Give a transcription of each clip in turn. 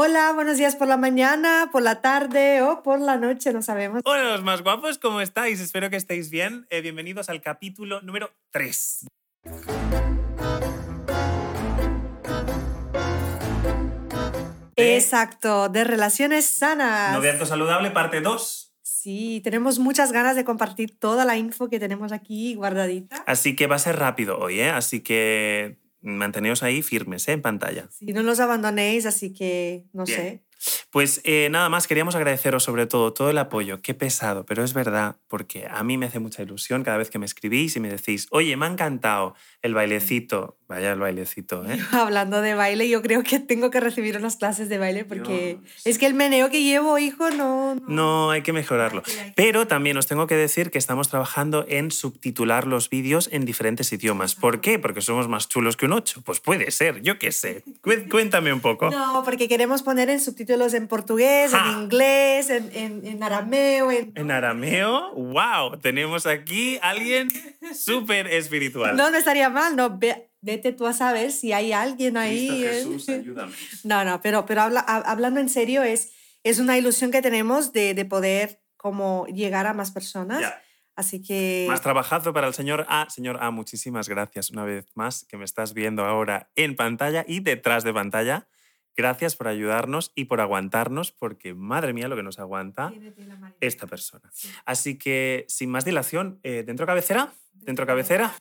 Hola, buenos días por la mañana, por la tarde o por la noche, no sabemos. Hola, los más guapos, ¿cómo estáis? Espero que estéis bien. Eh, bienvenidos al capítulo número 3. Exacto, de relaciones sanas. Noviazgo saludable, parte 2. Sí, tenemos muchas ganas de compartir toda la info que tenemos aquí guardadita. Así que va a ser rápido hoy, ¿eh? Así que manteneos ahí firmes, ¿eh? En pantalla. Sí, no los abandonéis, así que no Bien. sé. Pues eh, nada más, queríamos agradeceros sobre todo todo el apoyo. Qué pesado, pero es verdad, porque a mí me hace mucha ilusión cada vez que me escribís y me decís, oye, me ha encantado el bailecito. Vaya el bailecito, ¿eh? Hablando de baile, yo creo que tengo que recibir unas clases de baile porque Dios. es que el meneo que llevo, hijo, no. No, hay que mejorarlo. Hay que- hay que- Pero también os tengo que decir que estamos trabajando en subtitular los vídeos en diferentes idiomas. ¿Por qué? Porque somos más chulos que un 8. Pues puede ser, yo qué sé. Cué- Cuéntame un poco. No, porque queremos poner en subtítulos en portugués, Ja. en inglés, en, en, en arameo, en... En arameo, wow, tenemos aquí a alguien súper espiritual. No, no estaría mal, no. Vete tú a saber si hay alguien ahí. Cristo ¿eh? Jesús, ayúdame. No, no, pero, pero habla- hab- hablando en serio, es, es una ilusión que tenemos de, de poder como llegar a más personas. Ya. Así que... Más trabajazo para el señor A. Señor A, muchísimas gracias una vez más que me estás viendo ahora en pantalla y detrás de pantalla. Gracias por ayudarnos y por aguantarnos, porque madre mía lo que nos aguanta esta persona. Sí. Así que, sin más dilación, eh, ¿dentro cabecera? ¿Dentro cabecera?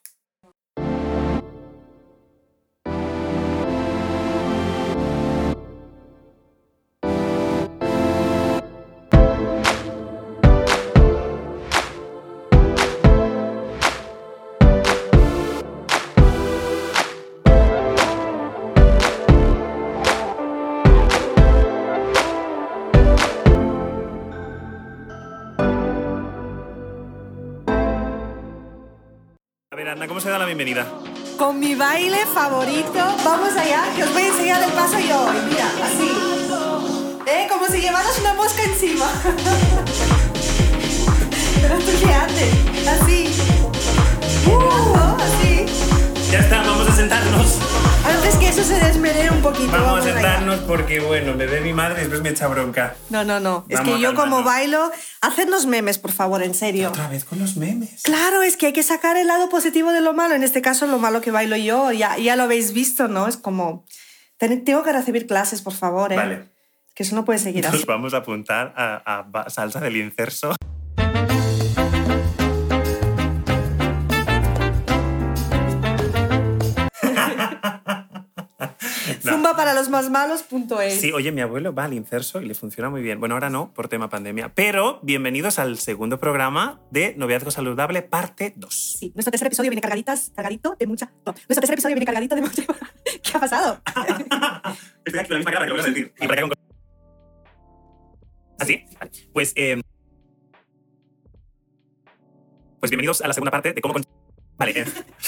Ana, ¿cómo se da la bienvenida? Con mi baile favorito, vamos allá, que os voy a enseñar el paso yo hoy. Mira, así. ¿Eh? Como si llevaras una mosca encima. Pero tú qué haces, así. Uh, así. Ya está, vamos a sentarnos. Antes que eso se desmenee un poquito. Vamos a allá. sentarnos porque, bueno, me ve mi madre y después me echa bronca. No, no, no. Es Vamos que a yo como bailo, hacednos memes, por favor, en serio. Otra vez con los memes. Claro, es que hay que sacar el lado positivo de lo malo. En este caso, lo malo que bailo yo, ya, ya lo habéis visto, ¿no? Es como... ten- Tengo que recibir clases, por favor, ¿eh? Vale. Que eso no puede seguir así. Nos vamos a apuntar a, a salsa del incerso. Zumba para los más malos, punto es. Sí, oye, mi abuelo va al incerso y le funciona muy bien. Bueno, ahora no, por tema pandemia. Pero bienvenidos al segundo programa de Noviazgo Saludable, parte 2. Sí, nuestro tercer episodio viene cargaditas, cargadito de mucha... no, nuestro tercer episodio viene cargadito de mucha... ¿Qué ha pasado? Estoy aquí con la misma cara que lo voy a sentir. Y para que ¿Así? Vale. Pues, eh, pues bienvenidos a la segunda parte de cómo... Vale,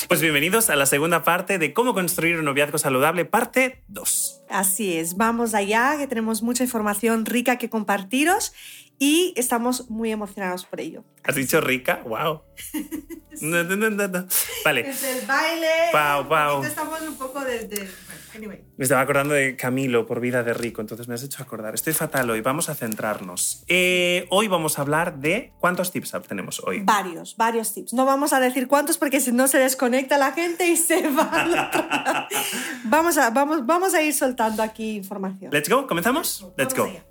pues bienvenidos a la segunda parte de cómo construir un noviazgo saludable, parte 2. Así es, vamos allá, que tenemos mucha información rica que compartiros y estamos muy emocionados por ello. ¿Has dicho rica? ¡Wow! No, no, no, no, no. Vale, Desde el baile... Pau. ahorita Estamos un poco desde... Anyway. me estaba acordando de Camilo por Vida de Rico, entonces me has hecho acordar. Estoy fatal hoy, vamos a centrarnos. Eh, hoy vamos a hablar de... ¿Cuántos tips tenemos hoy? Varios, varios tips. No vamos a decir cuántos porque si no se desconecta la gente y se va. vamos, a, vamos, vamos a ir soltando aquí información. ¿Let's go? ¿Comenzamos? Let's go.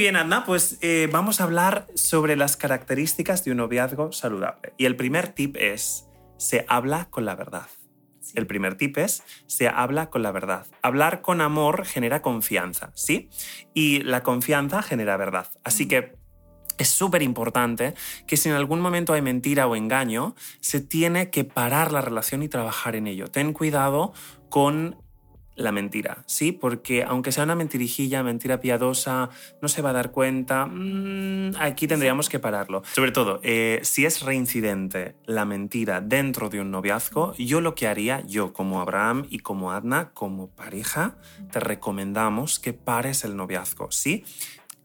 Bien, Adna, pues eh, vamos a hablar sobre las características de un noviazgo saludable. Y el primer tip es, se habla con la verdad. El primer tip es, se habla con la verdad. Hablar con amor genera confianza, ¿sí? Y la confianza genera verdad. Así que es súper importante que si en algún momento hay mentira o engaño, se tiene que parar la relación y trabajar en ello. Ten cuidado con la mentira, ¿sí? Porque aunque sea una mentirijilla, mentira piadosa, no se va a dar cuenta, mm, aquí tendríamos que pararlo. Sobre todo, eh, si es reincidente la mentira dentro de un noviazgo, yo lo que haría, yo como Abraham y como Adna, como pareja, te recomendamos que pares el noviazgo, ¿sí?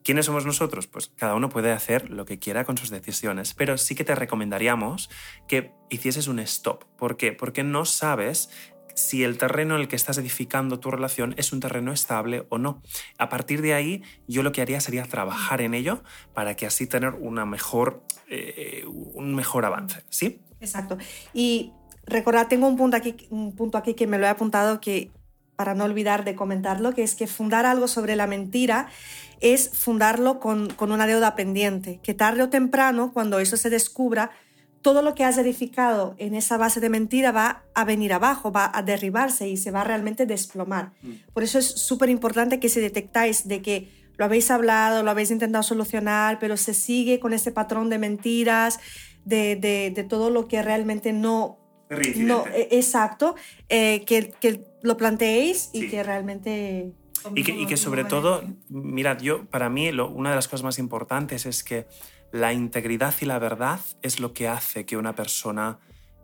¿Quiénes somos nosotros? Pues cada uno puede hacer lo que quiera con sus decisiones, pero sí que te recomendaríamos que hicieses un stop. ¿Por qué? Porque no sabes si el terreno en el que estás edificando tu relación es un terreno estable o no. A partir de ahí, yo lo que haría sería trabajar en ello para que así tener una mejor, eh, un mejor avance, ¿sí? Exacto. Y recordad, tengo un punto, aquí, un punto aquí que me lo he apuntado que para no olvidar de comentarlo, que es que fundar algo sobre la mentira es fundarlo con, una deuda pendiente, que tarde o temprano, cuando eso se descubra, todo lo que has edificado en esa base de mentira va a venir abajo, va a derribarse y se va a realmente desplomar. Mm. Por eso es súper importante que si detectáis de que lo habéis hablado, lo habéis intentado solucionar, pero se sigue con ese patrón de mentiras, de, todo lo que realmente no... no e, exacto, eh, que, que, lo planteéis y que realmente y que, sobre todo, mirad, yo, para mí, una de las cosas más importantes es que la integridad y la verdad es lo que hace que una persona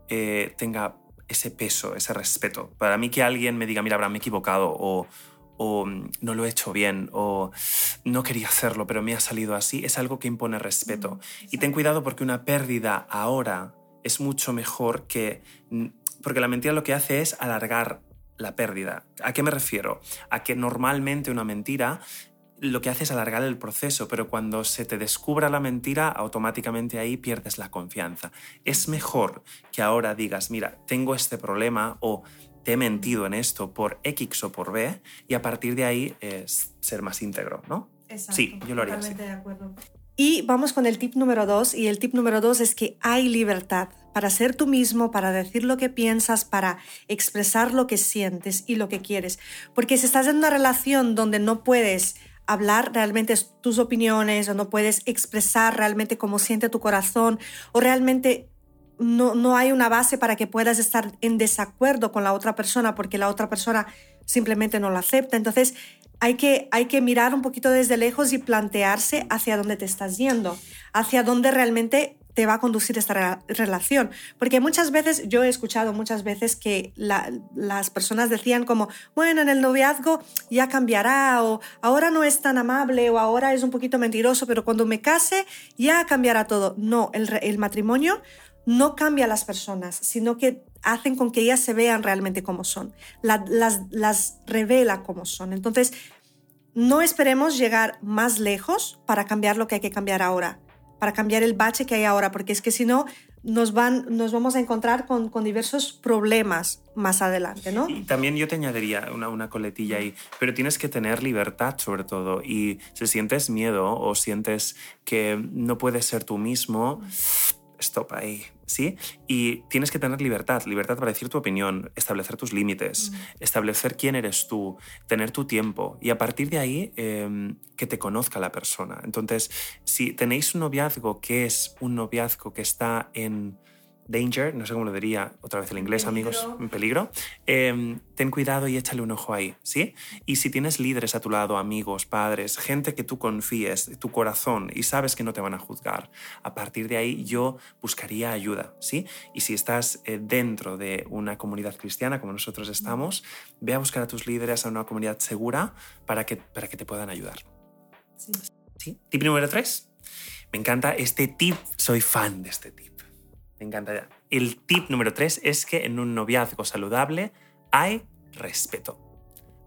eh, tenga ese peso, ese respeto. Para mí que alguien me diga, mira, Abraham, me he equivocado, o, o mm, no lo he hecho bien, o no quería hacerlo, pero me ha salido así, es algo que impone respeto. Y ten cuidado porque una pérdida ahora es mucho mejor que... Mm, porque la mentira lo que hace es alargar la pérdida. ¿A qué me refiero? A que normalmente una mentira lo que hace es alargar el proceso, pero cuando se te descubra la mentira, automáticamente ahí pierdes la confianza. Es mejor que ahora digas, mira, tengo este problema o te he mentido en esto por X o por B y a partir de ahí es ser más íntegro, ¿no? Exacto, sí, yo lo haría así. De acuerdo. Y vamos con el tip número dos, y el tip número dos es que hay libertad para ser tú mismo, para decir lo que piensas, para expresar lo que sientes y lo que quieres. Porque si estás en una relación donde no puedes hablar realmente tus opiniones o no puedes expresar realmente cómo siente tu corazón o realmente no, no hay una base para que puedas estar en desacuerdo con la otra persona porque la otra persona simplemente no lo acepta. Entonces hay que, hay que mirar un poquito desde lejos y plantearse hacia dónde te estás yendo, hacia dónde realmente te va a conducir esta relación. Porque muchas veces, yo he escuchado muchas veces que las personas decían como, bueno, en el noviazgo ya cambiará, o ahora no es tan amable, o ahora es un poquito mentiroso, pero cuando me case ya cambiará todo. No, el, matrimonio no cambia a las personas, sino que hacen con que ellas se vean realmente como son, las, las revela como son. Entonces, no esperemos llegar más lejos para cambiar lo que hay que cambiar ahora, para cambiar el bache que hay ahora, porque es que si no, nos, van, nos vamos a encontrar con, diversos problemas más adelante, ¿no? Y también yo te añadiría una, una coletilla ahí, pero tienes que tener libertad sobre todo y si sientes miedo o sientes que no puedes ser tú mismo, stop ahí, ¿sí? Y tienes que tener libertad, libertad para decir tu opinión, establecer tus límites, establecer quién eres tú, tener tu tiempo y a partir de ahí em, que te conozca la persona. Entonces, si tenéis un noviazgo que es un noviazgo que está en danger, no sé cómo lo diría otra vez el inglés, amigos, en peligro, em, ten cuidado y échale un ojo ahí, ¿sí? Y si tienes líderes a tu lado, amigos, padres, gente que tú confíes, tu corazón y sabes que no te van a juzgar, a partir de ahí yo buscaría ayuda, ¿sí? Y si estás eh, dentro de una comunidad cristiana como nosotros estamos, ve a buscar a tus líderes a una comunidad segura para que, para que te puedan ayudar. Sí. ¿Sí? Tip número tres. Me encanta este tip, soy fan de este tip. Me encanta. El tip número tres es que en un noviazgo saludable hay respeto.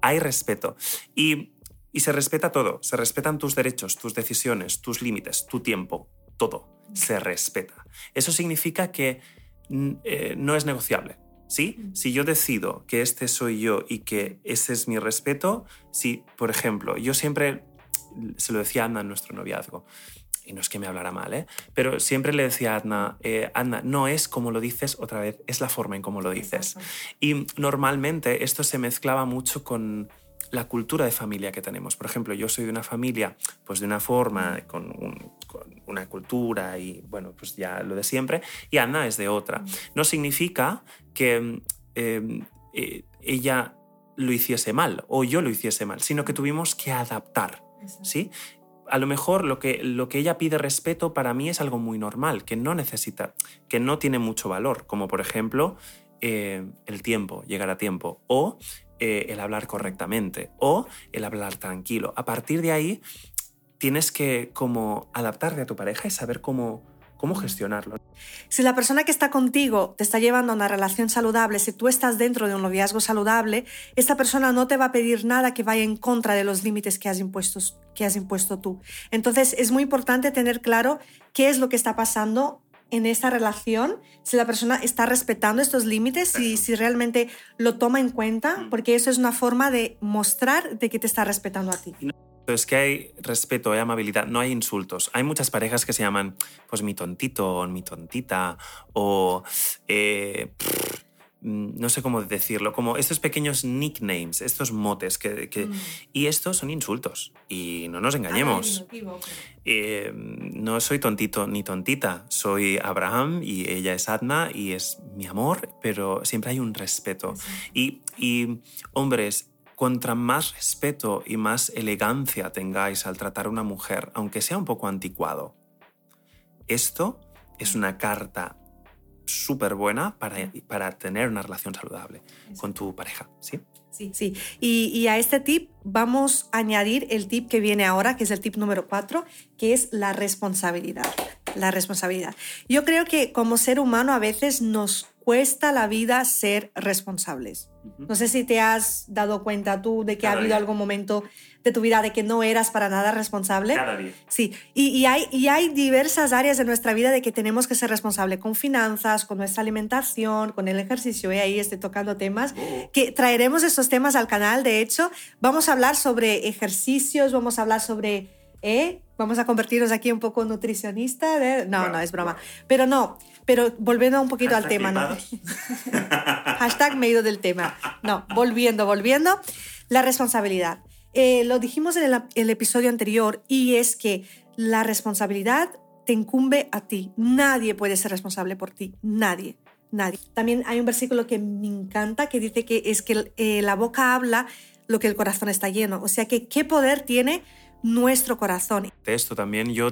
Hay respeto. Y, se respeta todo. Se respetan tus derechos, tus decisiones, tus límites, tu tiempo. Todo se respeta. Eso significa que mm, eh, no es negociable. ¿Sí? Si yo decido que este soy yo y que ese es mi respeto, si, por ejemplo, yo siempre se lo decía a Ana en nuestro noviazgo, y no es que me hablara mal, ¿eh? pero siempre le decía a Adna, eh, no es como lo dices otra vez, es la forma en cómo lo dices. Y normalmente esto se mezclaba mucho con la cultura de familia que tenemos. Por ejemplo, yo soy de una familia, pues de una forma, con, una cultura y, bueno, pues ya lo de siempre, y Ana es de otra. No significa que em, eh, ella lo hiciese mal o yo lo hiciese mal, sino que tuvimos que adaptar. ¿sí? A lo mejor lo que, lo que ella pide respeto para mí es algo muy normal, que no necesita, que no tiene mucho valor, como por ejemplo eh, el tiempo, llegar a tiempo, o eh, el hablar correctamente, o el hablar tranquilo. A partir de ahí tienes que como adaptarte a tu pareja y saber cómo, cómo gestionarlo. Si la persona que está contigo te está llevando a una relación saludable, si tú estás dentro de un noviazgo saludable, esta persona no te va a pedir nada que vaya en contra de los límites que has impuesto, que has impuesto tú. Entonces es muy importante tener claro qué es lo que está pasando en esta relación, si la persona está respetando estos límites, y si realmente lo toma en cuenta, mm. porque eso es una forma de mostrar de que te está respetando a ti. Es que hay respeto, hay amabilidad, no hay insultos. Hay muchas parejas que se llaman, pues, mi tontito, o mi tontita, o eh, Mm, no sé cómo decirlo, como estos pequeños nicknames, estos motes, que, mm. y estos son insultos. Y no nos engañemos. Eh, no soy tontito ni tontita, soy Abraham y ella es Adna y es mi amor, pero siempre hay un respeto. Y, y, hombres, contra más respeto y más elegancia tengáis al tratar a una mujer, aunque sea un poco anticuado, esto es una carta súper buena para, para tener una relación saludable con tu pareja, ¿sí? Sí, sí. Y, y, a este tip vamos a añadir el tip que viene ahora, que es el tip número cuatro, que es la responsabilidad. La responsabilidad. Yo creo que como ser humano a veces nos cuesta la vida ser responsables. No sé si te has dado cuenta tú de que ha habido algún momento de tu vida de que no eras para nada responsable. Cada día. Sí, y, y, hay, y hay diversas áreas de nuestra vida de que tenemos que ser responsables con finanzas, con nuestra alimentación, con el ejercicio, y ahí estoy tocando temas, oh. que traeremos esos temas al canal, de hecho, vamos a hablar sobre ejercicios, vamos a hablar sobre... ¿eh? Vamos a convertirnos aquí un poco nutricionista. De... No, no, es broma. Pero no, pero volviendo un poquito al tema, ¿no? Hashtag me he ido del tema. No, volviendo, volviendo. La responsabilidad. Eh, lo dijimos en el, episodio anterior y es que la responsabilidad te incumbe a ti. Nadie puede ser responsable por ti. Nadie. Nadie. También hay un versículo que me encanta que dice que es que eh, la boca habla lo que el corazón está lleno. O sea que qué poder tiene nuestro corazón. De esto también yo,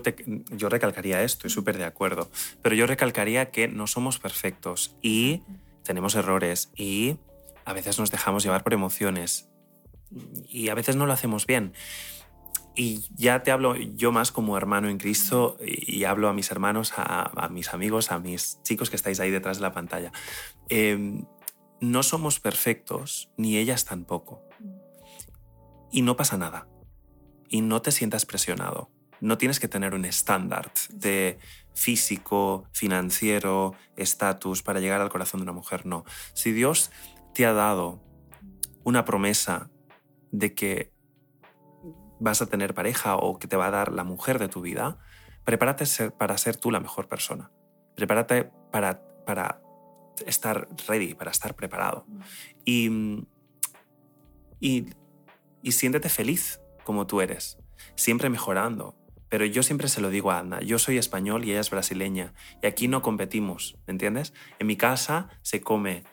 yo recalcaría esto, estoy súper de acuerdo, pero yo recalcaría que no somos perfectos y tenemos errores y a veces nos dejamos llevar por emociones y a veces no lo hacemos bien. Y ya te hablo yo más como hermano en Cristo y hablo a mis hermanos, a, mis amigos, a mis chicos que estáis ahí detrás de la pantalla. Em, no somos perfectos, ni ellas tampoco. Y no pasa nada y no te sientas presionado. No tienes que tener un estándar de físico, financiero, estatus para llegar al corazón de una mujer, no. Si Dios te ha dado una promesa de que vas a tener pareja o que te va a dar la mujer de tu vida, prepárate para ser tú la mejor persona. Prepárate para, para estar ready, para estar preparado. Y, y, y siéntete feliz como tú eres, siempre mejorando. Pero yo siempre se lo digo a Ana, yo soy español y ella es brasileña, y aquí no competimos, ¿me entiendes? En mi casa se come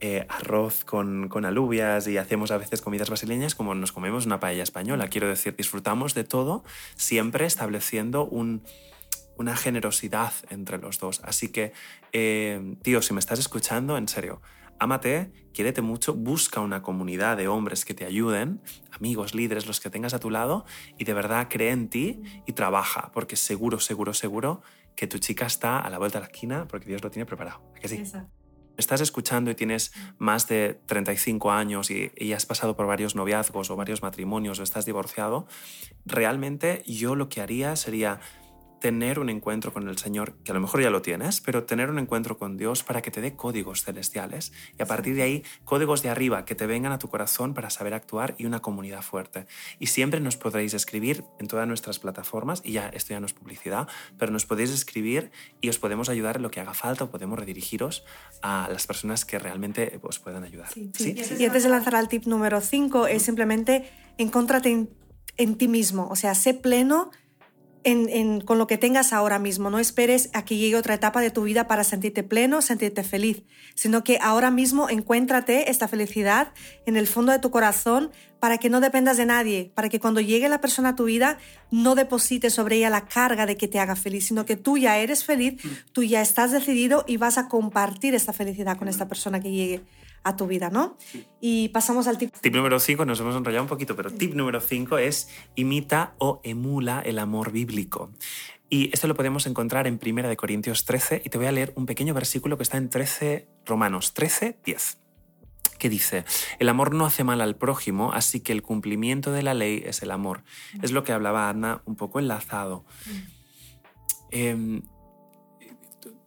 eh, arroz con, con, alubias y hacemos a veces comidas brasileñas como nos comemos una paella española. Quiero decir, disfrutamos de todo, siempre estableciendo un, una generosidad entre los dos. Así que, eh, tío, si me estás escuchando, en serio, Ámate, quiérete mucho, busca una comunidad de hombres que te ayuden, amigos, líderes, los que tengas a tu lado, y de verdad cree en ti y trabaja, porque seguro, seguro, seguro que tu chica está a la vuelta de la esquina porque Dios lo tiene preparado. ¿A sí? Estás escuchando y tienes más de 35 años y, y has pasado por varios noviazgos o varios matrimonios o estás divorciado, realmente yo lo que haría sería tener un encuentro con el Señor, que a lo mejor ya lo tienes, pero tener un encuentro con Dios para que te dé códigos celestiales. Y a partir de ahí códigos de arriba que te vengan a tu corazón para saber actuar y una comunidad fuerte. Y siempre nos podréis escribir en todas nuestras plataformas, y ya esto ya no es publicidad, pero nos podéis escribir y os podemos ayudar en lo que haga falta o podemos redirigiros a las personas que realmente os puedan ayudar. Sí, Y antes de lanzar al tip número 5 es simplemente encóntrate en, en ti mismo, o sea, sé pleno con lo que tengas ahora mismo. No esperes a que llegue otra etapa de tu vida para sentirte pleno, sentirte feliz, sino que ahora mismo encuéntrate esta felicidad en el fondo de tu corazón para que no dependas de nadie, para que cuando llegue la persona a tu vida no deposites sobre ella la carga de que te haga feliz, sino que tú ya eres feliz, tú ya estás decidido y vas a compartir esta felicidad con esta persona que llegue a tu vida, ¿no? Y pasamos al tip. Tip número 5, nos hemos enrollado un poquito, pero tip número 5 es imita o emula el amor bíblico. Y esto lo podemos encontrar en 1 Corintios 13 y te voy a leer un pequeño versículo que está en 13 Romanos 13, 10 que dice, el amor no hace mal al prójimo, así que el cumplimiento de la ley es el amor. Es lo que hablaba Ana un poco enlazado. Em,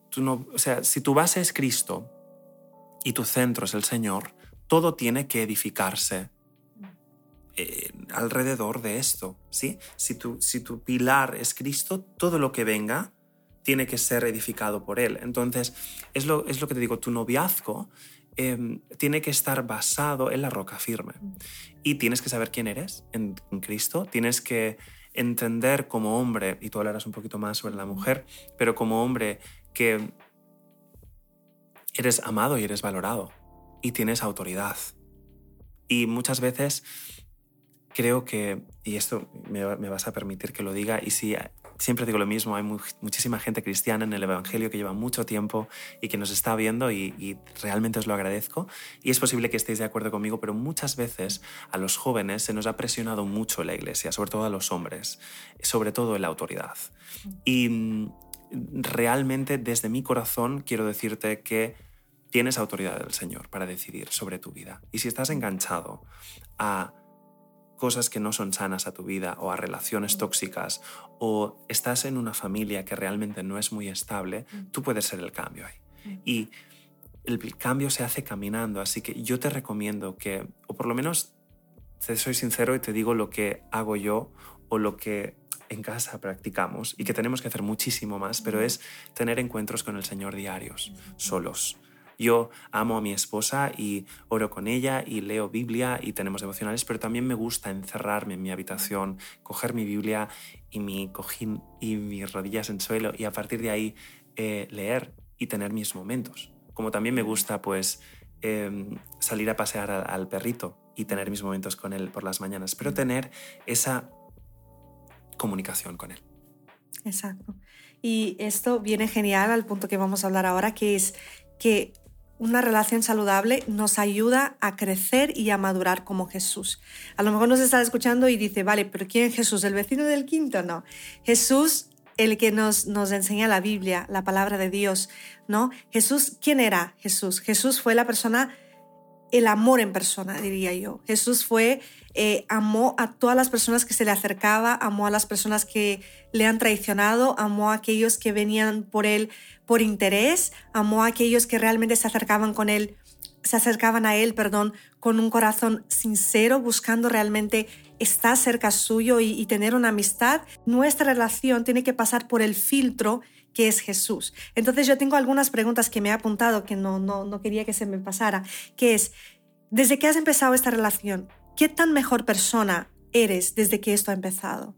tú no, o sea, si tu base es Cristo y tu centro es el Señor, todo tiene que edificarse eh, alrededor de esto, ¿sí? Si tu, si tu pilar es Cristo, todo lo que venga tiene que ser edificado por Él. Entonces, es lo, es lo que te digo, tu noviazgo Em, tiene que estar basado en la roca firme. Y tienes que saber quién eres en, Cristo, tienes que entender como hombre, y tú hablarás un poquito más sobre la mujer, pero como hombre que eres amado y eres valorado y tienes autoridad. Y muchas veces creo que, y esto me, me, vas a permitir que lo diga, y si siempre digo lo mismo, hay muchísima gente cristiana en el Evangelio que lleva mucho tiempo y que nos está viendo y, realmente os lo agradezco. Y es posible que estéis de acuerdo conmigo, pero muchas veces a los jóvenes se nos ha presionado mucho la iglesia, sobre todo a los hombres, sobre todo en la autoridad. Y mm, realmente desde mi corazón quiero decirte que tienes autoridad del Señor para decidir sobre tu vida. Y si estás enganchado a cosas que no son sanas a tu vida o a relaciones tóxicas o estás en una familia que realmente no es muy estable, tú puedes ser el cambio ahí. Y el cambio se hace caminando, así que yo te recomiendo que, o por lo menos te soy sincero y te digo lo que hago yo o lo que en casa practicamos y que tenemos que hacer muchísimo más, pero es tener encuentros con el Señor diarios, solos yo amo a mi esposa y oro con ella y leo Biblia y tenemos devocionales, pero también me gusta encerrarme en mi habitación, coger mi Biblia y mi cojín y mis rodillas en suelo y a partir de ahí eh, leer y tener mis momentos. Como también me gusta pues em, salir a pasear al, perrito y tener mis momentos con él por las mañanas, pero tener esa comunicación con él. Exacto. Y esto viene genial al punto que vamos a hablar ahora, que es que una relación saludable nos ayuda a crecer y a madurar como Jesús. A lo mejor nos está escuchando y dice, vale, pero ¿quién es Jesús? ¿El vecino del quinto? No. Jesús, el que nos, nos enseña la Biblia, la palabra de Dios, ¿no? Jesús, ¿quién era Jesús? Jesús fue la persona el amor en persona, diría yo. Jesús fue, eh, amó a todas las personas que se le acercaba, amó a las personas que le han traicionado, amó a aquellos que venían por él por interés, amó a aquellos que realmente se acercaban con él, se acercaban a él, perdón, con un corazón sincero, buscando realmente estar cerca suyo y, y tener una amistad. Nuestra relación tiene que pasar por el filtro que es Jesús. Entonces yo tengo algunas preguntas que me he apuntado que no, no, no quería que se me pasara, que es, desde que has empezado esta relación, ¿qué tan mejor persona eres desde que esto ha empezado?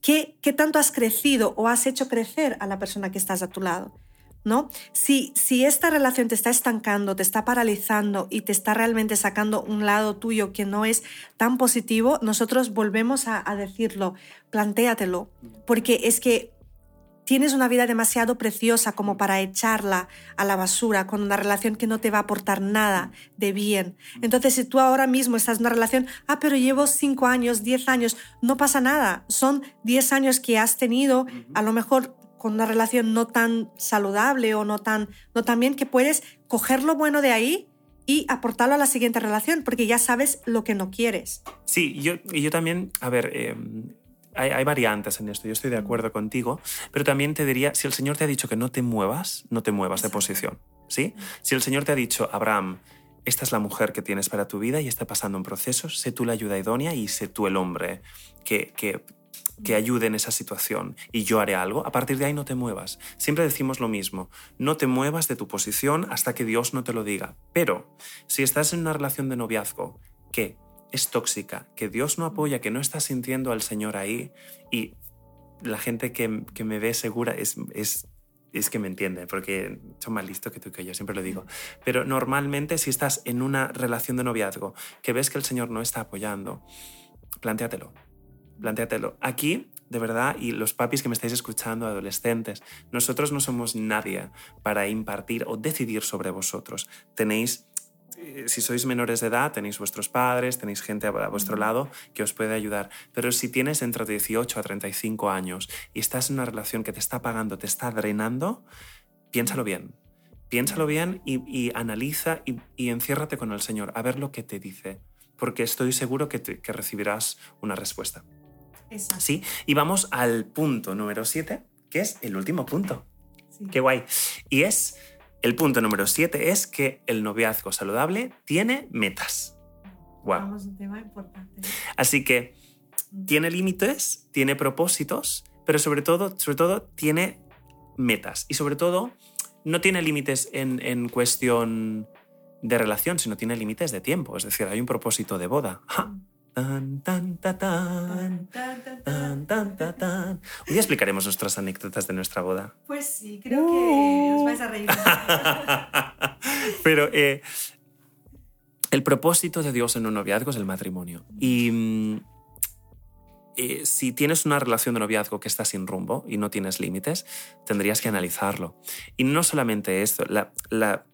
¿Qué, qué tanto has crecido o has hecho crecer a la persona que estás a tu lado? ¿No? Si, si esta relación te está estancando, te está paralizando y te está realmente sacando un lado tuyo que no es tan positivo, nosotros volvemos a, a decirlo, plantéatelo, porque es que tienes una vida demasiado preciosa como para echarla a la basura con una relación que no te va a aportar nada de bien. Entonces, si tú ahora mismo estás en una relación, ah, pero llevo cinco años, diez años, no pasa nada. Son diez años que has tenido, a lo mejor con una relación no tan saludable o no tan, no tan bien, que puedes coger lo bueno de ahí y aportarlo a la siguiente relación, porque ya sabes lo que no quieres. Sí, yo, y yo también, a ver, em, hay, variantes en esto, yo estoy de acuerdo contigo, pero también te diría, si el Señor te ha dicho que no te muevas, no te muevas de posición, ¿sí? Si el Señor te ha dicho, Abraham, esta es la mujer que tienes para tu vida y está pasando un proceso, sé tú la ayuda idónea y sé tú el hombre que, que, que ayude en esa situación y yo haré algo, a partir de ahí no te muevas. Siempre decimos lo mismo, no te muevas de tu posición hasta que Dios no te lo diga. Pero si estás en una relación de noviazgo que es tóxica, que Dios no apoya, que no está sintiendo al Señor ahí y la gente que, me ve segura es, es, es, que me entiende, porque son más listos que tú que yo, siempre lo digo. Pero normalmente si estás en una relación de noviazgo que ves que el Señor no está apoyando, plantéatelo, plantéatelo. Aquí, de verdad, y los papis que me estáis escuchando, adolescentes, nosotros no somos nadie para impartir o decidir sobre vosotros. Tenéis si sois menores de edad, tenéis vuestros padres, tenéis gente a vuestro lado que os puede ayudar. Pero si tienes entre 18 a 35 años y estás en una relación que te está pagando, te está drenando, piénsalo bien. Piénsalo bien y, analiza y, enciérrate con el Señor a ver lo que te dice, porque estoy seguro que, que recibirás una respuesta. ¿Sí? Y vamos al punto número 7, que es el último punto. Qué guay. Y es, el punto número 7 es que el noviazgo saludable tiene metas. Wow. Vamos un tema importante. Así que mm. tiene límites, tiene propósitos, pero sobre todo, sobre todo tiene metas. Y sobre todo, no tiene límites en, cuestión de relación, sino tiene límites de tiempo. Es decir, hay un propósito de boda. Tan, tan, tan, tan, tan, tan, tan, Hoy día explicaremos nuestras anécdotas de nuestra boda. Pues sí, creo que os vais a reír. Pero eh, el propósito de Dios en un noviazgo es el matrimonio. Y mm, eh, si tienes una relación de noviazgo que está sin rumbo y no tienes límites, tendrías que analizarlo. Y no solamente esto, la, la,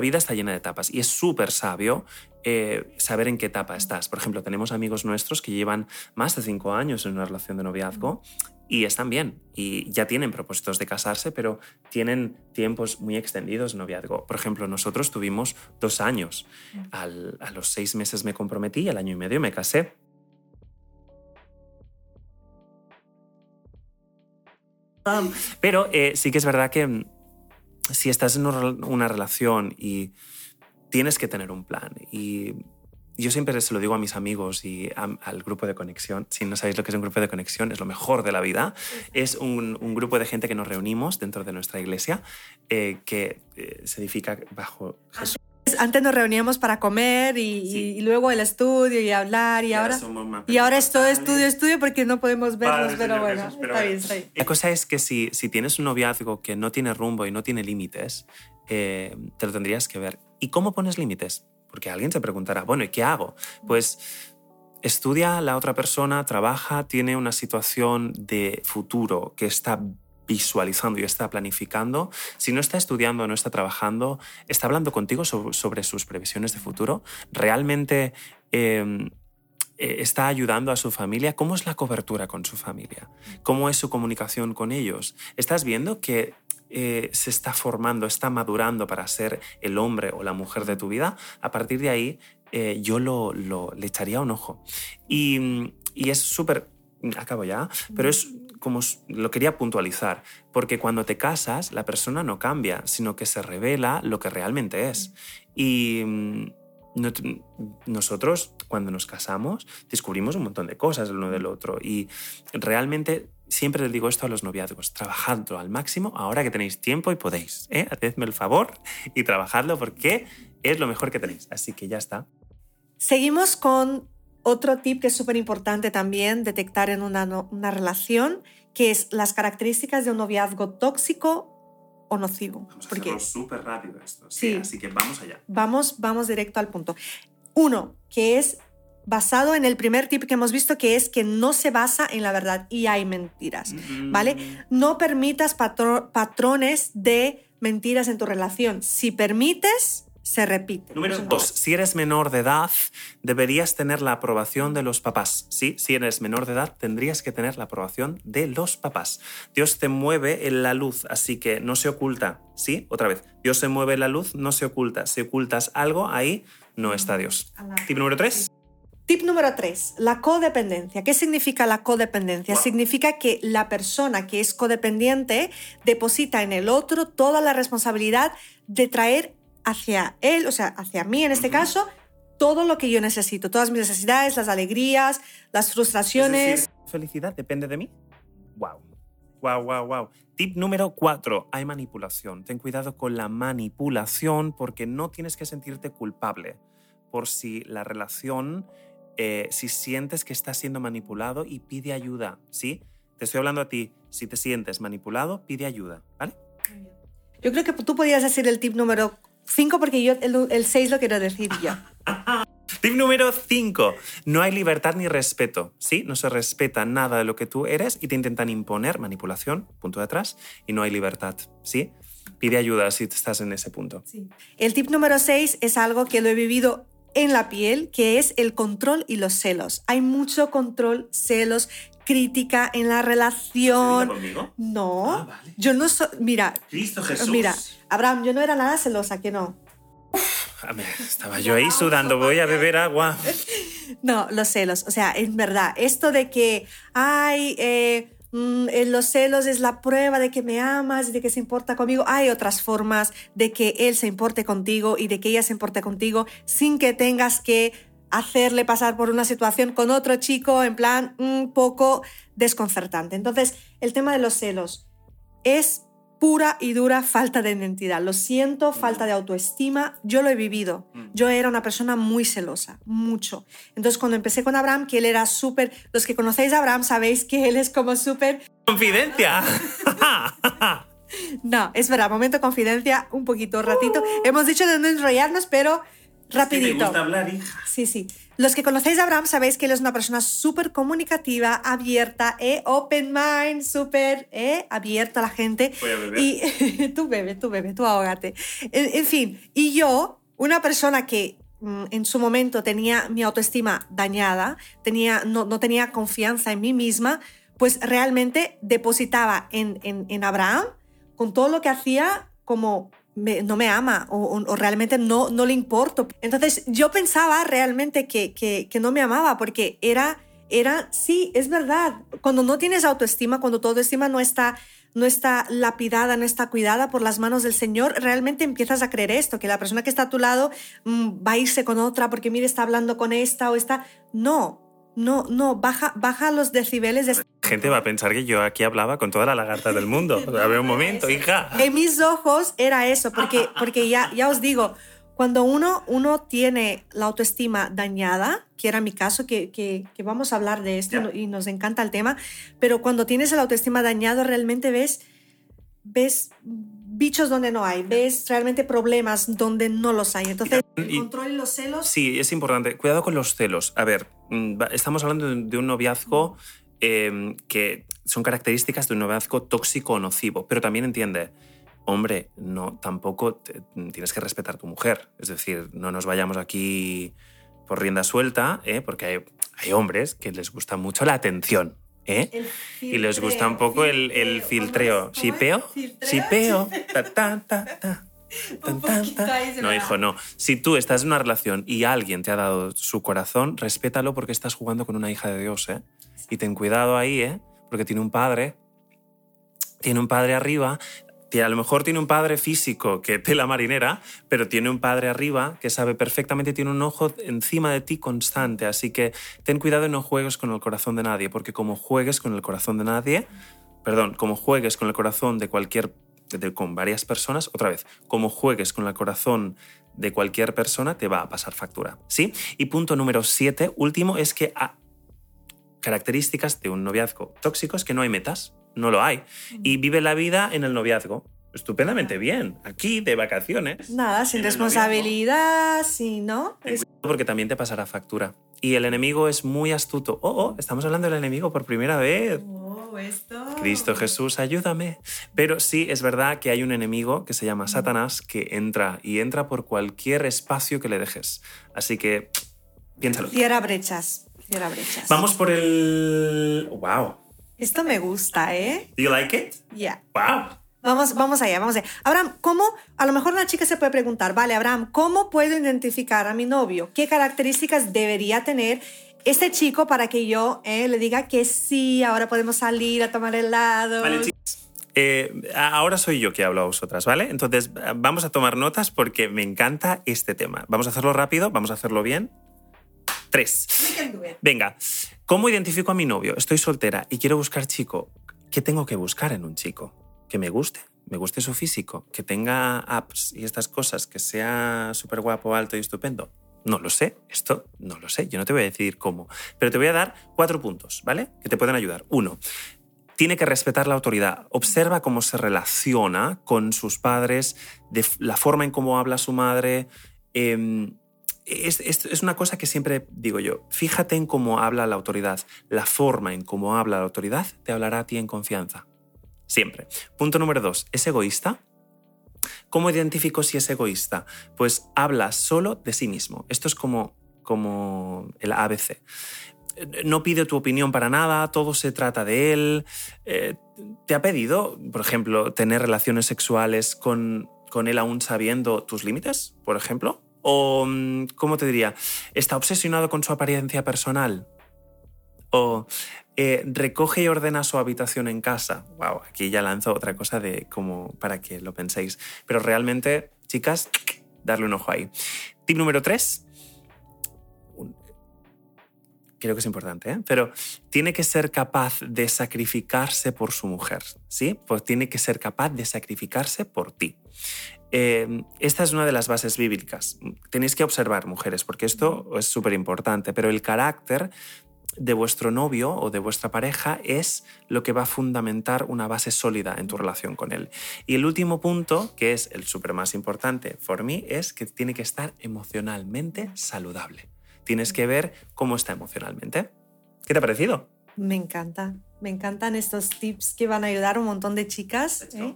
vida está llena de etapas y es súper sabio eh, saber en qué etapa estás. Por ejemplo, tenemos amigos nuestros que llevan más de cinco años en una relación de noviazgo y están bien y ya tienen propósitos de casarse, pero tienen tiempos muy extendidos de noviazgo. Por ejemplo, nosotros tuvimos dos años. a los seis meses me comprometí y al año y medio me casé. Pero eh, sí que es verdad que mm, si estás en una relación y tienes que tener un plan. Y yo siempre se lo digo a mis amigos y al grupo de conexión. Si no sabéis lo que es un grupo de conexión, es lo mejor de la vida. Es un, grupo de gente que nos reunimos dentro de nuestra iglesia eh, que eh, se edifica bajo Jesús. Antes nos reuníamos para comer y, luego el estudio y hablar y, ahora, y ahora es todo estudio, estudio porque no podemos vernos, pero bueno, está bien, está bien. La cosa es que si, si tienes un noviazgo que no tiene rumbo y no tiene límites, eh, te lo tendrías que ver. ¿Y cómo pones límites? Porque alguien se preguntará, bueno, ¿y qué hago? Pues estudia la otra persona, trabaja, tiene una situación de futuro que está visualizando y está planificando, si no está estudiando, no está trabajando, está hablando contigo sobre, sus previsiones de futuro, realmente em, eh, está ayudando a su familia, ¿cómo es la cobertura con su familia? ¿Cómo es su comunicación con ellos? ¿Estás viendo que eh, se está formando, está madurando para ser el hombre o la mujer de tu vida? A partir de ahí, eh, yo lo, le echaría un ojo. Y, y es súper acabo ya, pero es como lo quería puntualizar, porque cuando te casas la persona no cambia, sino que se revela lo que realmente es. Y mm, nosotros cuando nos casamos descubrimos un montón de cosas el uno del otro y realmente siempre les digo esto a los noviazgos, trabajadlo al máximo ahora que tenéis tiempo y podéis. ¿eh? Hacedme el favor y trabajadlo porque es lo mejor que tenéis. Así que ya está. Seguimos con otro tip que es súper importante también detectar en una, una relación, que es las características de un noviazgo tóxico o nocivo. Vamos a porque... súper rápido esto. Sí, así que vamos allá. Vamos, vamos directo al punto. Uno, que es basado en el primer tip que hemos visto, que es que no se basa en la verdad y hay mentiras, ¿vale? Mm. No permitas patrones de mentiras en tu relación. Si permites, se repite. Número dos, si eres menor de edad, deberías tener la aprobación de los papás. Sí, si eres menor de edad, tendrías que tener la aprobación de los papás. Dios te mueve en la luz, así que no se oculta. Sí, otra vez. Dios se mueve en la luz, no se oculta. Si ocultas algo, ahí no está Dios. Tip número tres. Tip número tres, la codependencia. ¿Qué significa la codependencia? Significa que la persona que es codependiente deposita en el otro toda la responsabilidad de traer hacia él, o sea, hacia mí en este caso, todo lo que yo necesito, todas mis necesidades, las alegrías, las frustraciones. felicidad depende de mí. Wow. Wow, wow, wow. Tip número cuatro, hay manipulación. Ten cuidado con la manipulación porque no tienes que sentirte culpable por si la relación, eh, si sientes que estás siendo manipulado y pide ayuda, ¿sí? Te estoy hablando a ti, si te sientes manipulado, pide ayuda, ¿vale? Yo creo que tú podrías decir el tip número Cinco porque yo el 6 lo quiero decir yo. Tip número 5. No hay libertad ni respeto. ¿sí? No se respeta nada de lo que tú eres y te intentan imponer manipulación, punto de atrás, y no hay libertad. ¿sí? Pide ayuda si estás en ese punto. El tip número 6 es algo que lo he vivido en la piel, que es el control y los celos. Hay mucho control, celos, crítica en la relación. conmigo? No, Ah, vale. yo no soy, mira, Cristo Jesús. mira, Abraham, yo no era nada celosa, que no. A ver, estaba yo ahí sudando, voy a beber agua. No, los celos, o sea, es verdad, esto de que, ay, eh, mm, eh, los celos es la prueba de que me amas y de que se importa conmigo. Hay otras formas de que él se importe contigo y de que ella se importe contigo sin que tengas que hacerle pasar por una situación con otro chico en plan un poco desconcertante. Entonces, el tema de los celos es pura y dura falta de identidad. Lo siento, falta de autoestima. Yo lo he vivido. Mm. Yo era una persona muy celosa, mucho. Entonces, cuando empecé con Abraham, que él era súper... Los que conocéis a Abraham sabéis que él es como súper... ¡Confidencia! No, es verdad, momento confidencia, un poquito, ratito. Hemos dicho de no enrollarnos, pero rapidito. hablar, hija. Sí, sí. Los que conocéis a Abraham sabéis que él es una persona súper comunicativa, abierta, eh, open mind, súper eh, abierta a la gente. Voy a beber. Y tú bebe, tú bebe, tú ahógate. En, en fin, y yo, una persona que mm, en su momento tenía mi autoestima dañada, tenía, no, no tenía confianza en mí misma, pues realmente depositaba en, en, en Abraham con todo lo que hacía como no me ama o realmente no, no le importo. Entonces yo pensaba realmente que, que, que no me amaba porque era, era, sí, es verdad, cuando no tienes autoestima, cuando tu autoestima no está, no está lapidada, no está cuidada por las manos del Señor, realmente empiezas a creer esto, que la persona que está a tu lado mm, va a irse con otra porque mire, está hablando con esta o esta. No, no, no, baja, baja los decibeles de Gente va a pensar que yo aquí hablaba con toda la lagarta del mundo. A ver, un momento, hija. En mis ojos era eso, porque, porque ya, ya os digo, cuando uno, uno tiene la autoestima dañada, que era mi caso, que, que, que vamos a hablar de esto Ya. y nos encanta el tema, pero cuando tienes el autoestima dañado realmente ves, ves bichos donde no hay, ves realmente problemas donde no los hay. Entonces, el Y- control y los celos... Sí, es importante. Cuidado con los celos. A ver, mm, estamos hablando de, de un noviazgo eh, que son características de un noviazgo tóxico o nocivo, pero también entiende, hombre, no, tampoco te- tienes que respetar a tu mujer. Es decir, no nos vayamos aquí por rienda suelta, ¿eh? porque hay, hay hombres que les gusta mucho la atención. ¿Eh? Y les gusta un poco el, el filtreo. ¿Shipeo? ¿Shipeo? Ta, ta, ta, ta. Tan, tan, tan. No, hijo, no. Si tú estás en una relación y alguien te ha dado su corazón, respétalo porque estás jugando con una hija de Dios, ¿eh? Y ten cuidado ahí, ¿eh? Porque tiene un padre, tiene un padre arriba, a lo mejor tiene un padre físico que tela marinera, pero tiene un padre arriba que sabe perfectamente, tiene un ojo encima de ti constante. Así que ten cuidado y no juegues con el corazón de nadie, porque como juegues con el corazón de nadie, perdón, como juegues con el corazón de cualquier, de- con varias personas, otra vez, como juegues con el corazón de cualquier persona, te va a pasar factura. ¿Sí? Y punto número siete, último, es que a- características de un noviazgo tóxico es que no hay metas, no lo hay. Y vive la vida en el noviazgo. Estupendamente bien, aquí de vacaciones. Nada, sin responsabilidad, sin, ¿no? Es- Porque también te pasará factura. Y el enemigo es muy astuto. Oh, oh, estamos hablando del enemigo por primera vez. Oh, esto. Cristo Jesús, ayúdame. Pero sí, es verdad que hay un enemigo que se llama Satanás que entra y entra por cualquier espacio que le dejes. Así que piénsalo. Cierra brechas. Cierra brechas. Vamos por el... ¡Wow! Esto me gusta, ¿eh? ¿Do you like it? Ya. ¡Wow! Vamos, vamos allá, vamos allá. Abraham, ¿cómo? A lo mejor una chica se puede preguntar, vale, Abraham, ¿cómo puedo identificar a mi novio? ¿Qué características debería tener este chico para que yo eh, le diga que sí, ahora podemos salir a tomar helado? Vale, chicas. Eh, ahora soy yo que hablo a vosotras, ¿vale? Entonces vamos a tomar notas porque me encanta este tema. Vamos a hacerlo rápido, vamos a hacerlo bien. Tres. Venga, ¿cómo identifico a mi novio? Estoy soltera y quiero buscar chico. ¿Qué tengo que buscar en un chico? Que me guste, me guste su físico, que tenga apps y estas cosas, que sea súper guapo, alto y estupendo. No lo sé, esto no lo sé, yo no te voy a decir cómo, pero te voy a dar cuatro puntos, ¿vale? Que te pueden ayudar. Uno, tiene que respetar la autoridad. Observa cómo se relaciona con sus padres, de la forma en cómo habla su madre. em, es, es- una cosa que siempre digo yo. Fíjate en cómo habla la autoridad. La forma en cómo habla la autoridad te hablará a ti en confianza. Siempre. Punto número dos. ¿Es egoísta? ¿Cómo identifico si es egoísta? Pues habla solo de sí mismo. Esto es como, como el ABC. No pide tu opinión para nada, todo se trata de él. Eh, ¿Te ha pedido, por ejemplo, tener relaciones sexuales con, con él aún sabiendo tus límites, por ejemplo? O, mm, ¿cómo te diría? ¿Está obsesionado con su apariencia personal? O eh, recoge y ordena su habitación en casa. Wow, aquí ya lanzo otra cosa de como para que lo penséis. Pero realmente, chicas, darle un ojo ahí. Tip número tres. Creo que es importante, ¿eh? pero tiene que ser capaz de sacrificarse por su mujer, ¿sí? Pues tiene que ser capaz de sacrificarse por ti. Eh, esta es una de las bases bíblicas. Tenéis que observar, mujeres, porque esto es súper importante, pero el carácter de vuestro novio o de vuestra pareja es lo que va a fundamentar una base sólida en tu relación con él. Y el último punto, que es el súper más importante for mí, es que tiene que estar emocionalmente saludable. Tienes que ver cómo está emocionalmente. ¿Qué te ha parecido? Me encanta, me encantan estos tips que van a ayudar a un montón de chicas. ¿eh?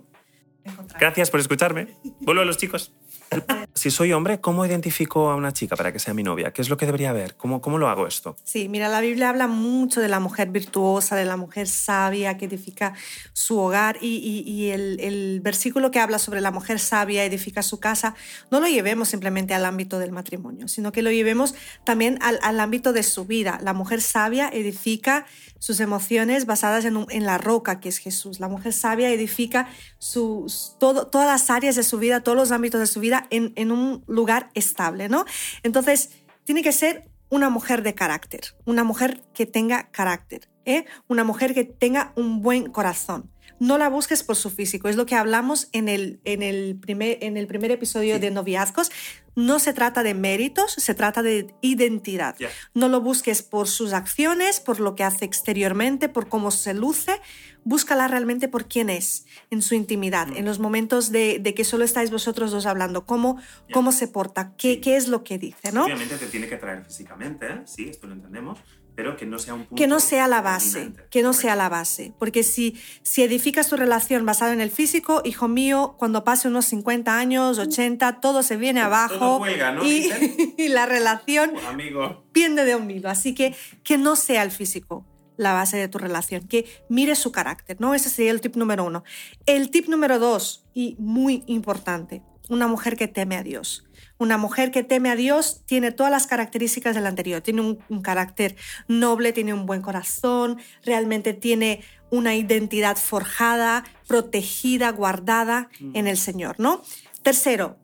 Gracias por escucharme. Vuelvo a los chicos. Si soy hombre, ¿cómo identifico a una chica para que sea mi novia? ¿Qué es lo que debería ver? ¿Cómo, ¿Cómo lo hago esto? Sí, mira, la Biblia habla mucho de la mujer virtuosa, de la mujer sabia que edifica su hogar y, el, versículo que habla sobre la mujer sabia edifica su casa, no lo llevemos simplemente al ámbito del matrimonio, sino que lo llevemos también al, ámbito de su vida. La mujer sabia edifica sus emociones basadas en, la roca que es Jesús. La mujer sabia edifica sus, todo, todas las áreas de su vida, todos los ámbitos de su vida en, un lugar estable, ¿no? Entonces, tiene que ser una mujer de carácter, una mujer que tenga carácter, ¿eh? una mujer que tenga un buen corazón. No la busques por su físico, es lo que hablamos en el, en el, primer, en el primer episodio de noviazgos. No se trata de méritos, se trata de identidad. No lo busques por sus acciones, por lo que hace exteriormente, por cómo se luce. Búscala realmente por quién es, en su intimidad, en los momentos de, que solo estáis vosotros dos hablando, cómo, cómo se porta, qué, qué es lo que dice, ¿no? Obviamente te tiene que traer físicamente, ¿eh? sí, esto lo entendemos, pero que no sea un punto Que no sea la base, que no sea la base. Porque si, si edificas tu relación basada en el físico, hijo mío, cuando pase unos 50 años, 80, todo se viene abajo ¿no? y, y, la relación Amigo. piende de un hilo. Así que que no sea el físico la base de tu relación, que mire su carácter, ¿no? Ese sería el tip número uno. El tip número dos, y muy importante, una mujer que teme a Dios. Una mujer que teme a Dios tiene todas las características del anterior. Tiene un, carácter noble, tiene un buen corazón, realmente tiene una identidad forjada, protegida, guardada en mm. el Señor, ¿no? Tercero,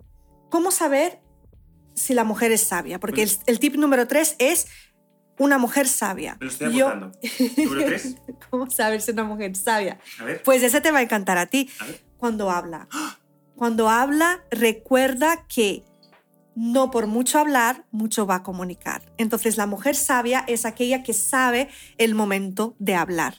¿cómo saber si la mujer es sabia? Porque el, el tip número tres es una mujer sabia. Me lo estoy apuntando. ¿Número tres? ¿Cómo saber si una mujer sabia? A ver. Pues ese te va a encantar a ti. Cuando habla. Cuando habla, recuerda que no por mucho hablar, mucho va a comunicar. Entonces la mujer sabia es aquella que sabe el momento de hablar.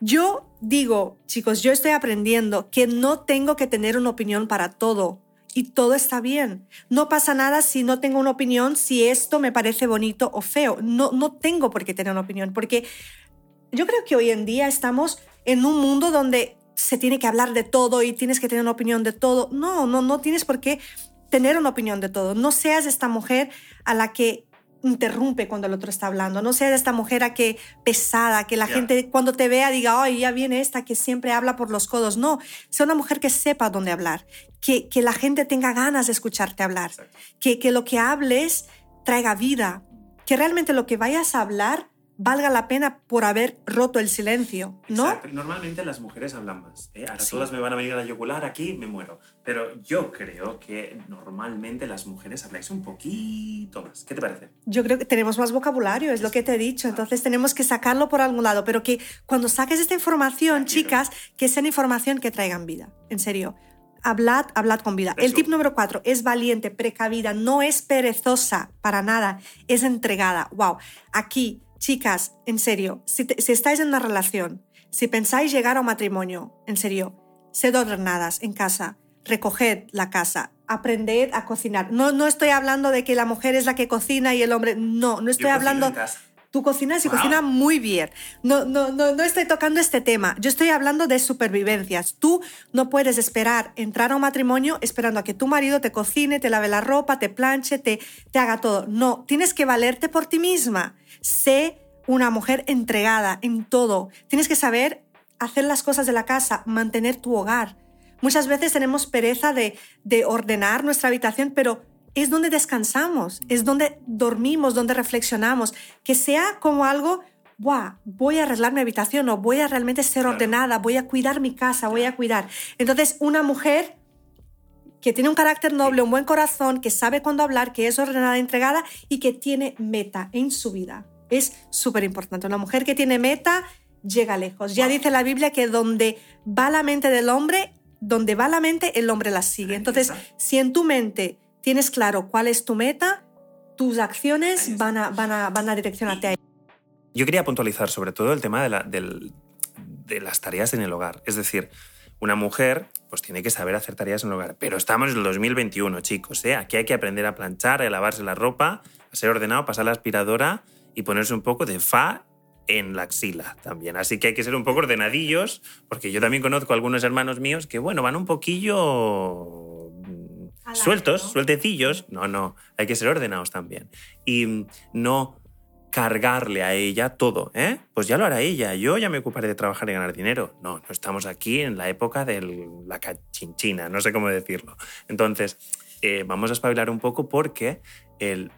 Yo digo, chicos, yo estoy aprendiendo que no tengo que tener una opinión para todo y todo está bien. No pasa nada si no tengo una opinión, si esto me parece bonito o feo. No, no tengo por qué tener una opinión, porque yo creo que hoy en día estamos en un mundo donde se tiene que hablar de todo y tienes que tener una opinión de todo. No, no, no tienes por qué tener una opinión de todo. No seas esta mujer a la que interrumpe cuando el otro está hablando. No seas esta mujer a que pesada, que la gente cuando te vea diga, ay, ya viene esta que siempre habla por los codos. No, sea una mujer que sepa dónde hablar, que, que la gente tenga ganas de escucharte hablar, que, que lo que hables traiga vida, que realmente lo que vayas a hablar valga la pena por haber roto el silencio, ¿no? Exacto. Normalmente las mujeres hablan más. ¿eh? Ahora todas me van a venir a la yugular, aquí me muero. Pero yo creo que normalmente las mujeres habláis un poquito más. ¿Qué te parece? Yo creo que tenemos más vocabulario, es lo que te he dicho. Entonces tenemos que sacarlo por algún lado. Pero que cuando saques esta información, chicas, que sea información que traigan vida. En serio. Hablad, hablad con vida. El tip número cuatro es valiente, precavida, no es perezosa para nada, es entregada. Wow, aquí Chicas, en serio, si, estáis en una relación, si pensáis llegar a un matrimonio, en serio, sed ordenadas en casa, recoged la casa, aprended a cocinar. No, no estoy hablando de que la mujer es la que cocina y el hombre. No, no estoy hablando. Tú cocinas y cocinas muy bien. No, no, no, no estoy tocando este tema. Yo estoy hablando de supervivencias. Tú no puedes esperar entrar a un matrimonio esperando a que tu marido te cocine, te lave la ropa, te planche, te, te haga todo. No, tienes que valerte por ti misma. Sé una mujer entregada en todo. Tienes que saber hacer las cosas de la casa, mantener tu hogar. Muchas veces tenemos pereza de, de ordenar nuestra habitación, pero es donde descansamos, es donde dormimos, donde reflexionamos, que sea como algo, voy a arreglar mi habitación o voy a realmente ser ordenada, voy a cuidar mi casa, voy a cuidar. Entonces, una mujer que tiene un carácter noble, un buen corazón, que sabe cuándo hablar, que es ordenada, entregada y que tiene meta en su vida. Es súper importante. Una mujer que tiene meta llega lejos. Ya dice la Biblia que donde va la mente del hombre, donde va la mente, el hombre la sigue. Entonces, si en tu mente tienes claro cuál es tu meta, tus acciones van a, van a, van a direccionarte a Yo quería puntualizar sobre todo el tema de, la, de las tareas en el hogar. Es decir, una mujer pues tiene que saber hacer tareas en el hogar. Pero estamos en el 2021, chicos. ¿eh? Aquí hay que aprender a planchar, a lavarse la ropa, a ser ordenado, pasar la aspiradora y ponerse un poco de fa en la axila también. Así que hay que ser un poco ordenadillos, porque yo también conozco a algunos hermanos míos que, bueno, van un poquillo sueltos, sueltecillos. No, no, hay que ser ordenados también. Y no cargarle a ella todo, ¿eh? Pues ya lo hará ella, yo ya me ocuparé de trabajar y ganar dinero. No, no estamos aquí en la época de la cachinchina, no sé cómo decirlo. Entonces, eh, vamos a espabilar un poco porque el,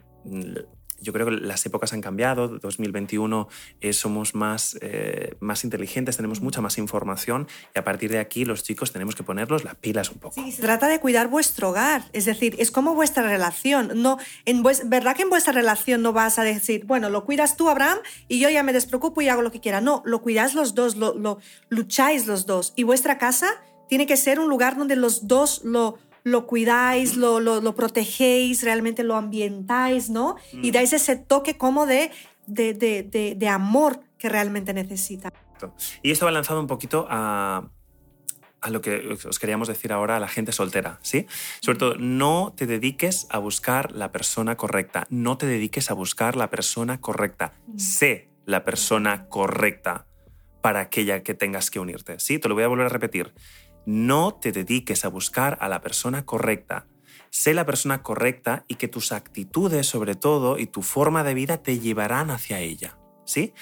yo creo que las épocas han cambiado, 2021 eh, somos más, eh, más inteligentes, tenemos mucha más información y a partir de aquí los chicos tenemos que ponerlos las pilas un poco. Sí, se trata de cuidar vuestro hogar, es decir, es como vuestra relación. No, en ¿Verdad que en vuestra relación no vas a decir, bueno, lo cuidas tú, Abraham, y yo ya me despreocupo y hago lo que quiera? No, lo cuidáis los dos, lo, lo lucháis los dos. Y vuestra casa tiene que ser un lugar donde los dos lo lo cuidáis, lo, lo, protegéis, realmente lo ambientáis, ¿no? Y mm. dais ese toque como de, de, de, de, amor que realmente necesita. Y esto va lanzado un poquito a, a lo que os queríamos decir ahora a la gente soltera, ¿sí? Sobre todo, no te dediques a buscar la persona correcta, no te dediques a buscar la persona correcta, mm. sé la persona correcta para aquella que tengas que unirte, ¿sí? Te lo voy a volver a repetir. No te dediques a buscar a la persona correcta. Sé la persona correcta y que tus actitudes, sobre todo, y tu forma de vida te llevarán hacia ella. ¿Sí?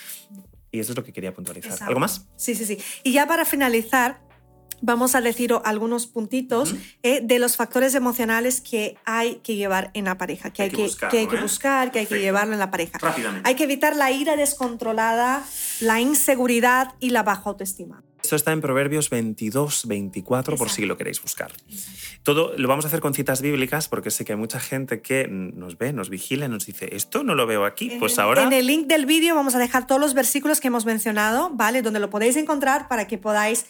Y eso es lo que quería puntualizar. ¿Algo más? Sí, sí, sí. Y ya para finalizar, vamos a decir algunos puntitos eh, de los factores emocionales que hay que llevar en la pareja, que hay, que, buscar, que, hay que, buscar, que hay que llevarlo en la pareja. Hay que evitar la ira descontrolada, la inseguridad y la baja autoestima. Esto está en Proverbios 22, 24, por si lo queréis buscar. Todo lo vamos a hacer con citas bíblicas porque sé que hay mucha gente que nos ve, nos vigila y nos dice, esto no lo veo aquí, pues ahora... En el link del vídeo vamos a dejar todos los versículos que hemos mencionado, ¿vale? Donde lo podéis encontrar para que podáis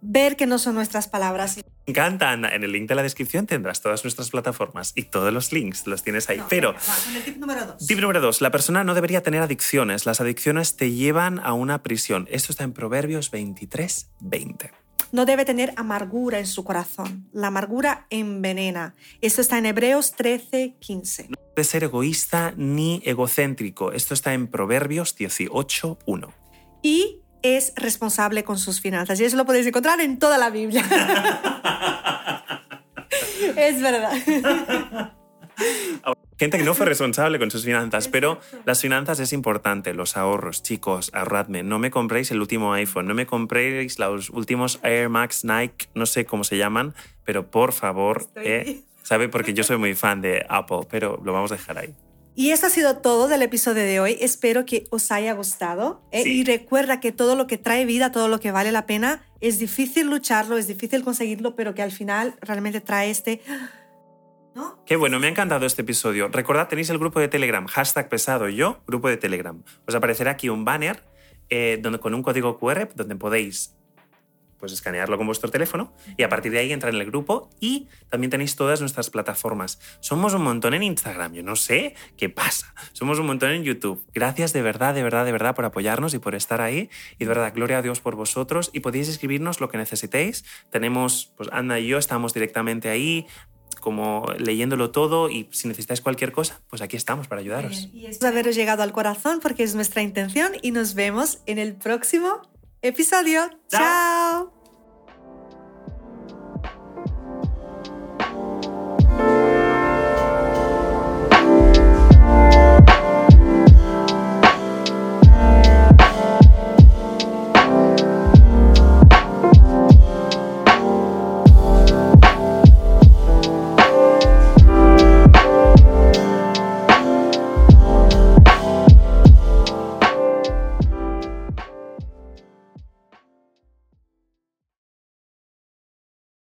ver que no son nuestras palabras. Me encanta, En el link de la descripción tendrás todas nuestras plataformas y todos los links los tienes ahí. Pero. el tip número dos. Tip número dos. La persona no debería tener adicciones. Las adicciones te llevan a una prisión. Esto está en Proverbios 23, 20. No debe tener amargura en su corazón. La amargura envenena. Esto está en Hebreos 13, 15. No debe ser egoísta ni egocéntrico. Esto está en Proverbios 18, 1. Y es responsable con sus finanzas. Y eso lo podéis encontrar en toda la Biblia. es verdad. Gente que no fue responsable con sus finanzas, pero las finanzas es importante, los ahorros, chicos, ahorradme, no me compréis el último iPhone, no me compréis los últimos Air Max Nike, no sé cómo se llaman, pero por favor, eh, ¿sabe? Porque yo soy muy fan de Apple, pero lo vamos a dejar ahí. Y esto ha sido todo del episodio de hoy. Espero que os haya gustado. ¿eh? Y recuerda que todo lo que trae vida, todo lo que vale la pena, es difícil lucharlo, es difícil conseguirlo, pero que al final realmente trae este... ¿No? Qué bueno, me ha encantado este episodio. Recordad, tenéis el grupo de Telegram, hashtag pesado yo, grupo de Telegram. Os aparecerá aquí un banner eh, donde, con un código QR donde podéis pues escanearlo con vuestro teléfono y a partir de ahí entrar en el grupo y también tenéis todas nuestras plataformas. Somos un montón en Instagram, yo no sé qué pasa. Somos un montón en YouTube. Gracias de verdad, de verdad, de verdad por apoyarnos y por estar ahí. Y de verdad, gloria a Dios por vosotros y podéis escribirnos lo que necesitéis. Tenemos, pues Ana y yo estamos directamente ahí como leyéndolo todo y si necesitáis cualquier cosa, pues aquí estamos para ayudaros. Y espero haberos llegado al corazón porque es nuestra intención y nos vemos en el próximo episodio. Chao. Chao.